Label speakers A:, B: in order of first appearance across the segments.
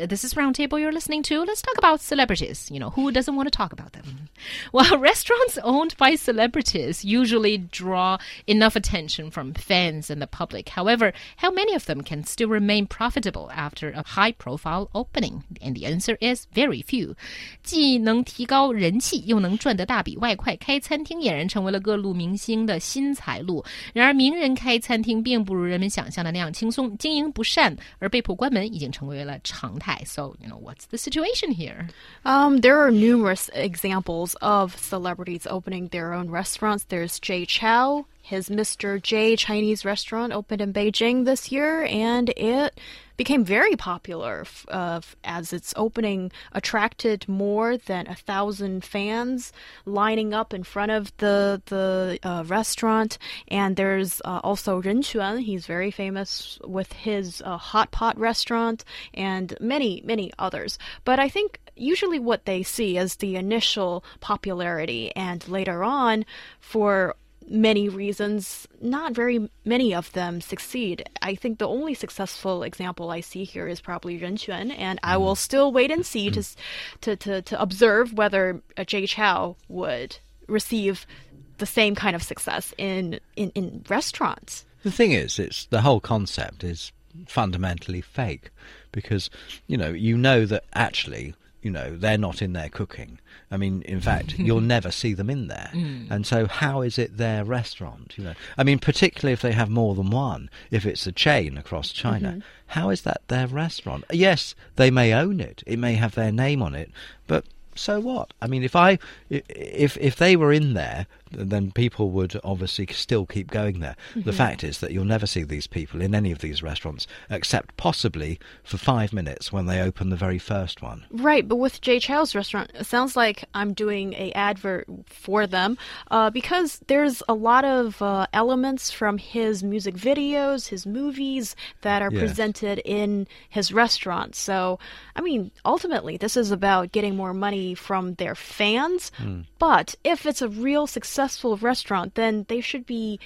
A: This is Roundtable you're listening to. Let's talk about celebrities. You know, who doesn't want to talk about them? Well, restaurants owned by celebrities usually draw enough attention from fans and the public. However, how many of them can still remain profitable after a high profile opening? And the answer is very few. 既能提高人气，又能赚得大笔外快，开餐厅俨然成为了各路明星的新财路。然而，名人开餐厅并不如人们想象的那样轻松，经营不善而被迫关门已经成为了常态。 So, you know, what's the situation here?
B: Um, there are numerous examples of celebrities opening their own restaurants. There's Jay Chou. His Mr. J Chinese restaurant opened in Beijing this year, and it became very popular uh, as its opening attracted more than a thousand fans lining up in front of the the uh, restaurant. And there's uh, also Ren Quan. He's very famous with his uh, hot pot restaurant and many many others. But I think usually what they see is the initial popularity, and later on, for many reasons, not very many of them succeed. I think the only successful example I see here is probably Ren Quan, and I will mm. still wait and see to, mm. to, to, to observe whether Jay Chou would receive the same kind of success in, in, in restaurants.
C: The thing is, it's the whole concept is fundamentally fake because you know you know that actually you know they're not in there cooking i mean in fact you'll never see them in there mm. and so how is it their restaurant you know i mean particularly if they have more than one if it's a chain across china mm-hmm. how is that their restaurant yes they may own it it may have their name on it but so what? I mean, if I if if they were in there, then people would obviously still keep going there. Mm-hmm. The fact is that you'll never see these people in any of these restaurants, except possibly for five minutes when they open the very first one.
B: Right, but with Jay Chou's restaurant, it sounds like I'm doing a advert for them uh, because there's a lot of uh, elements from his music videos, his movies that are yes. presented in his restaurant. So, I mean, ultimately, this is about getting more money from their fans. Mm. But if it's a real successful restaurant, then they should be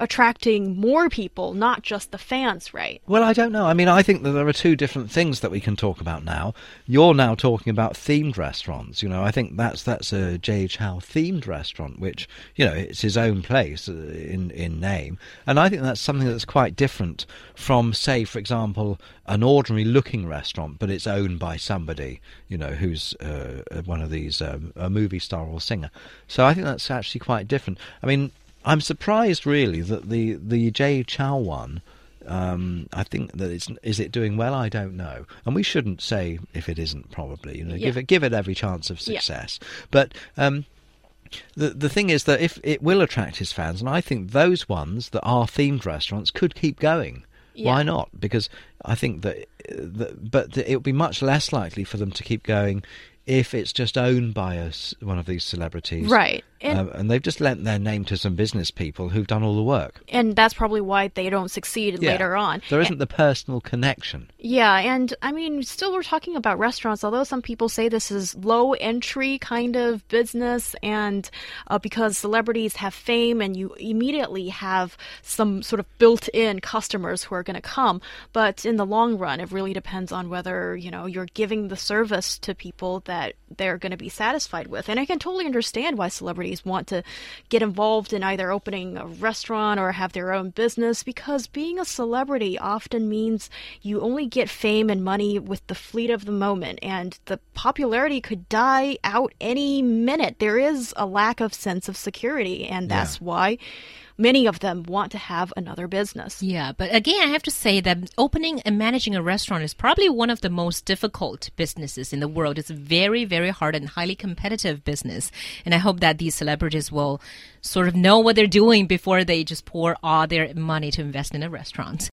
B: attracting more people, not just the fans, right?
C: Well, I don't know. I mean, I think that there are two different things that we can talk about now. You're now talking about themed restaurants. You know, I think that's that's a Chou themed restaurant, which you know it's his own place uh, in in name, and I think that's something that's quite different from, say, for example, an ordinary looking restaurant, but it's owned by somebody, you know, who's uh, one of these um, a movie star or singer. So I think that's actually quite different. I mean I'm surprised really that the the Jay Chou one. Um, I think that it's is it doing well? I don't know, and we shouldn't say if it isn't. Probably, you know, yeah. give it give it every chance of success. Yeah. But um, the the thing is that if it will attract his fans, and I think those ones that are themed restaurants could keep going. Yeah. Why not? Because I think that, that but it would be much less likely for them to keep going if it's just owned by us, one of these celebrities,
B: right?
C: And, um, and, they've just lent their name to some business people who've done all the work.
B: And that's probably why they don't succeed yeah. later on.
C: There isn't and, the personal connection.
B: Yeah, and I mean, still we're talking about restaurants, although some people say this is low entry kind of business, and uh, because celebrities have fame and you immediately have some sort of built in customers who are going to come. But in the long run, it really depends on whether, you know, you're giving the service to people that they're going to be satisfied with. And I can totally understand why celebrities celebrities want to get involved in either opening a restaurant or have their own business because being a celebrity often means you only get fame and money with the fleet of the moment and the popularity could die out any minute. There is a lack of sense of security and that's yeah. why many of them want to have another business.
A: Yeah, but again, I have to say that opening and managing a restaurant is probably one of the most difficult businesses in the world. It's very, very hard and highly competitive business. And I hope that these celebrities will sort of know what they're doing before they just pour all their money to invest in a restaurant.